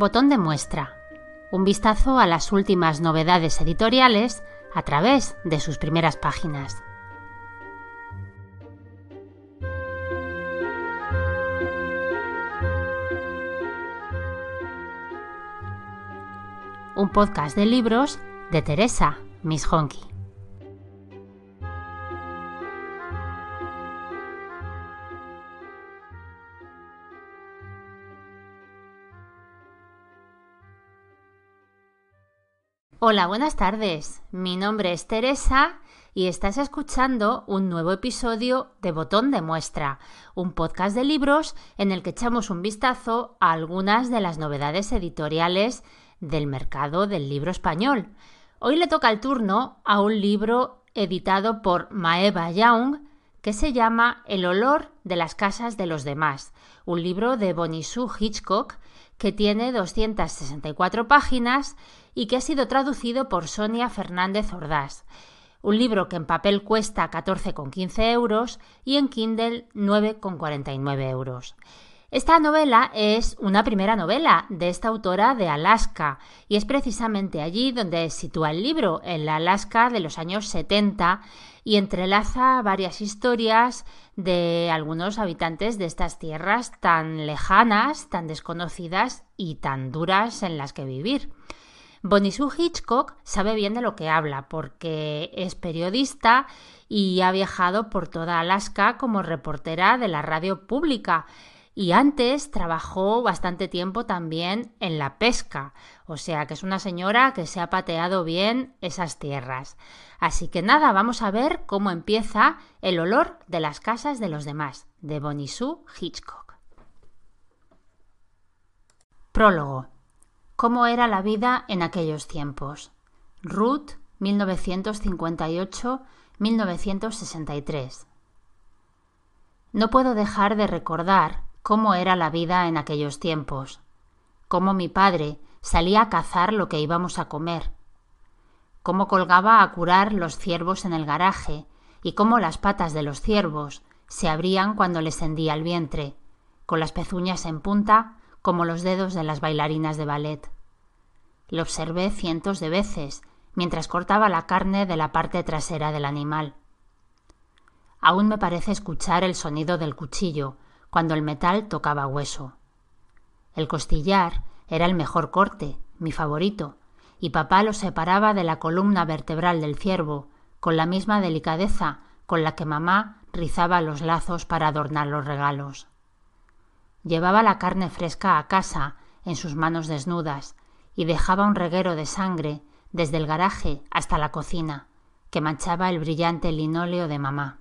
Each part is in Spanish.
Botón de muestra. Un vistazo a las últimas novedades editoriales a través de sus primeras páginas. Un podcast de libros de Teresa Miss Hola, buenas tardes. Mi nombre es Teresa y estás escuchando un nuevo episodio de Botón de Muestra, un podcast de libros en el que echamos un vistazo a algunas de las novedades editoriales del mercado del libro español. Hoy le toca el turno a un libro editado por Maeva Young que se llama El olor de las casas de los demás, un libro de Bonisú Hitchcock que tiene 264 páginas y que ha sido traducido por Sonia Fernández Ordaz. Un libro que en papel cuesta 14,15 euros y en Kindle 9,49 euros. Esta novela es una primera novela de esta autora de Alaska y es precisamente allí donde sitúa el libro, en la Alaska de los años 70 y entrelaza varias historias de algunos habitantes de estas tierras tan lejanas, tan desconocidas y tan duras en las que vivir. Bonisú Hitchcock sabe bien de lo que habla porque es periodista y ha viajado por toda Alaska como reportera de la radio pública y antes trabajó bastante tiempo también en la pesca, o sea que es una señora que se ha pateado bien esas tierras. Así que nada, vamos a ver cómo empieza El olor de las casas de los demás, de Bonisú Hitchcock. Prólogo. ¿Cómo era la vida en aquellos tiempos? Ruth, 1958-1963. No puedo dejar de recordar cómo era la vida en aquellos tiempos, cómo mi padre salía a cazar lo que íbamos a comer, cómo colgaba a curar los ciervos en el garaje y cómo las patas de los ciervos se abrían cuando les hendía el vientre, con las pezuñas en punta como los dedos de las bailarinas de ballet. Lo observé cientos de veces mientras cortaba la carne de la parte trasera del animal. Aún me parece escuchar el sonido del cuchillo cuando el metal tocaba hueso. El costillar era el mejor corte, mi favorito, y papá lo separaba de la columna vertebral del ciervo con la misma delicadeza con la que mamá rizaba los lazos para adornar los regalos. Llevaba la carne fresca a casa en sus manos desnudas y dejaba un reguero de sangre desde el garaje hasta la cocina, que manchaba el brillante linóleo de mamá.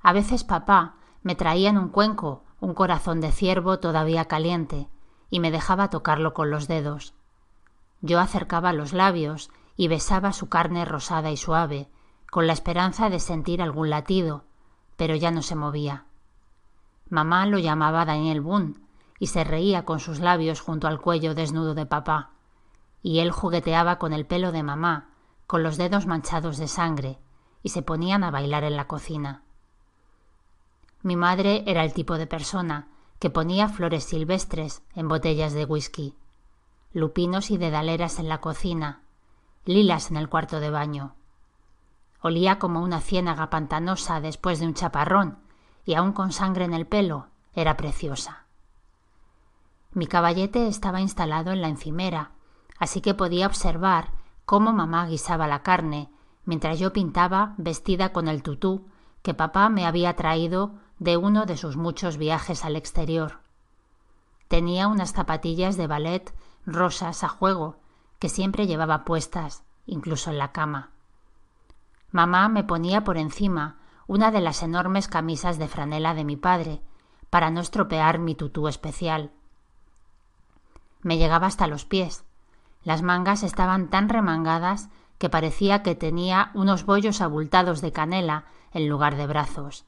A veces papá me traía en un cuenco un corazón de ciervo todavía caliente y me dejaba tocarlo con los dedos. Yo acercaba los labios y besaba su carne rosada y suave, con la esperanza de sentir algún latido, pero ya no se movía. Mamá lo llamaba Daniel Boone y se reía con sus labios junto al cuello desnudo de papá, y él jugueteaba con el pelo de mamá, con los dedos manchados de sangre, y se ponían a bailar en la cocina. Mi madre era el tipo de persona que ponía flores silvestres en botellas de whisky, lupinos y dedaleras en la cocina, lilas en el cuarto de baño. Olía como una ciénaga pantanosa después de un chaparrón y aun con sangre en el pelo era preciosa. Mi caballete estaba instalado en la encimera, así que podía observar cómo mamá guisaba la carne mientras yo pintaba vestida con el tutú que papá me había traído de uno de sus muchos viajes al exterior. Tenía unas zapatillas de ballet rosas a juego que siempre llevaba puestas, incluso en la cama. Mamá me ponía por encima una de las enormes camisas de franela de mi padre, para no estropear mi tutú especial. Me llegaba hasta los pies. Las mangas estaban tan remangadas que parecía que tenía unos bollos abultados de canela en lugar de brazos.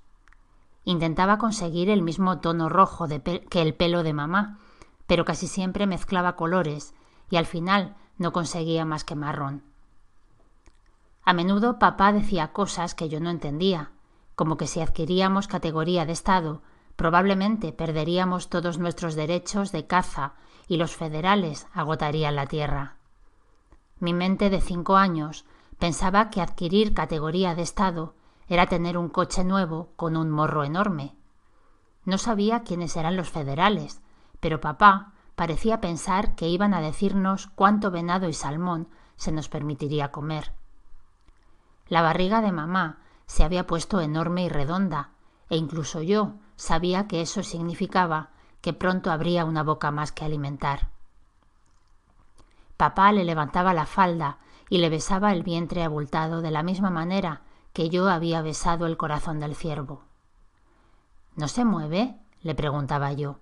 Intentaba conseguir el mismo tono rojo que el pelo de mamá, pero casi siempre mezclaba colores y al final no conseguía más que marrón. A menudo papá decía cosas que yo no entendía, como que si adquiríamos categoría de Estado Probablemente perderíamos todos nuestros derechos de caza y los federales agotarían la tierra. Mi mente de cinco años pensaba que adquirir categoría de Estado era tener un coche nuevo con un morro enorme. No sabía quiénes eran los federales, pero papá parecía pensar que iban a decirnos cuánto venado y salmón se nos permitiría comer. La barriga de mamá se había puesto enorme y redonda, e incluso yo sabía que eso significaba que pronto habría una boca más que alimentar. Papá le levantaba la falda y le besaba el vientre abultado de la misma manera que yo había besado el corazón del ciervo. ¿No se mueve? le preguntaba yo.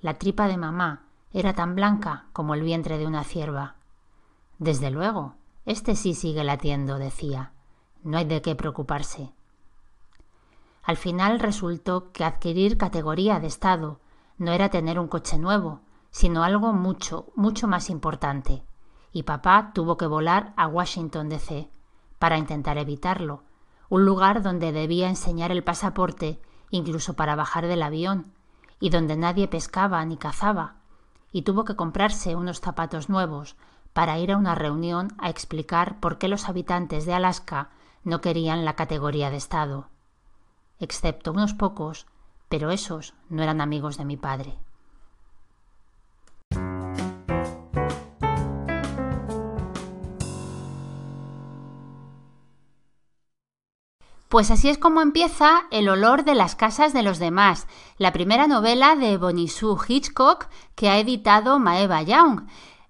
La tripa de mamá era tan blanca como el vientre de una cierva. Desde luego, este sí sigue latiendo, decía. No hay de qué preocuparse. Al final resultó que adquirir categoría de Estado no era tener un coche nuevo, sino algo mucho, mucho más importante. Y papá tuvo que volar a Washington, D.C. para intentar evitarlo, un lugar donde debía enseñar el pasaporte incluso para bajar del avión, y donde nadie pescaba ni cazaba, y tuvo que comprarse unos zapatos nuevos para ir a una reunión a explicar por qué los habitantes de Alaska no querían la categoría de Estado. Excepto unos pocos, pero esos no eran amigos de mi padre. Pues así es como empieza El olor de las casas de los demás, la primera novela de Bonisu Hitchcock que ha editado Maeva Young,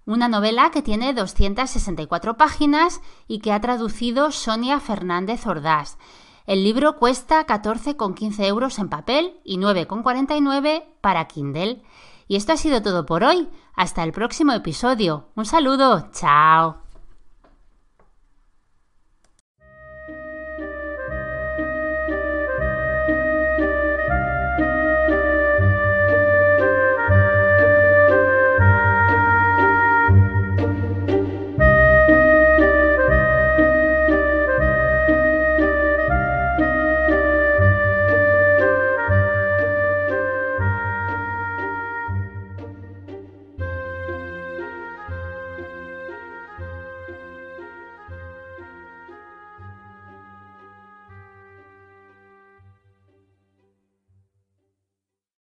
una novela que tiene 264 páginas y que ha traducido Sonia Fernández Ordaz. El libro cuesta 14,15 euros en papel y 9,49 para Kindle. Y esto ha sido todo por hoy. Hasta el próximo episodio. Un saludo. Chao.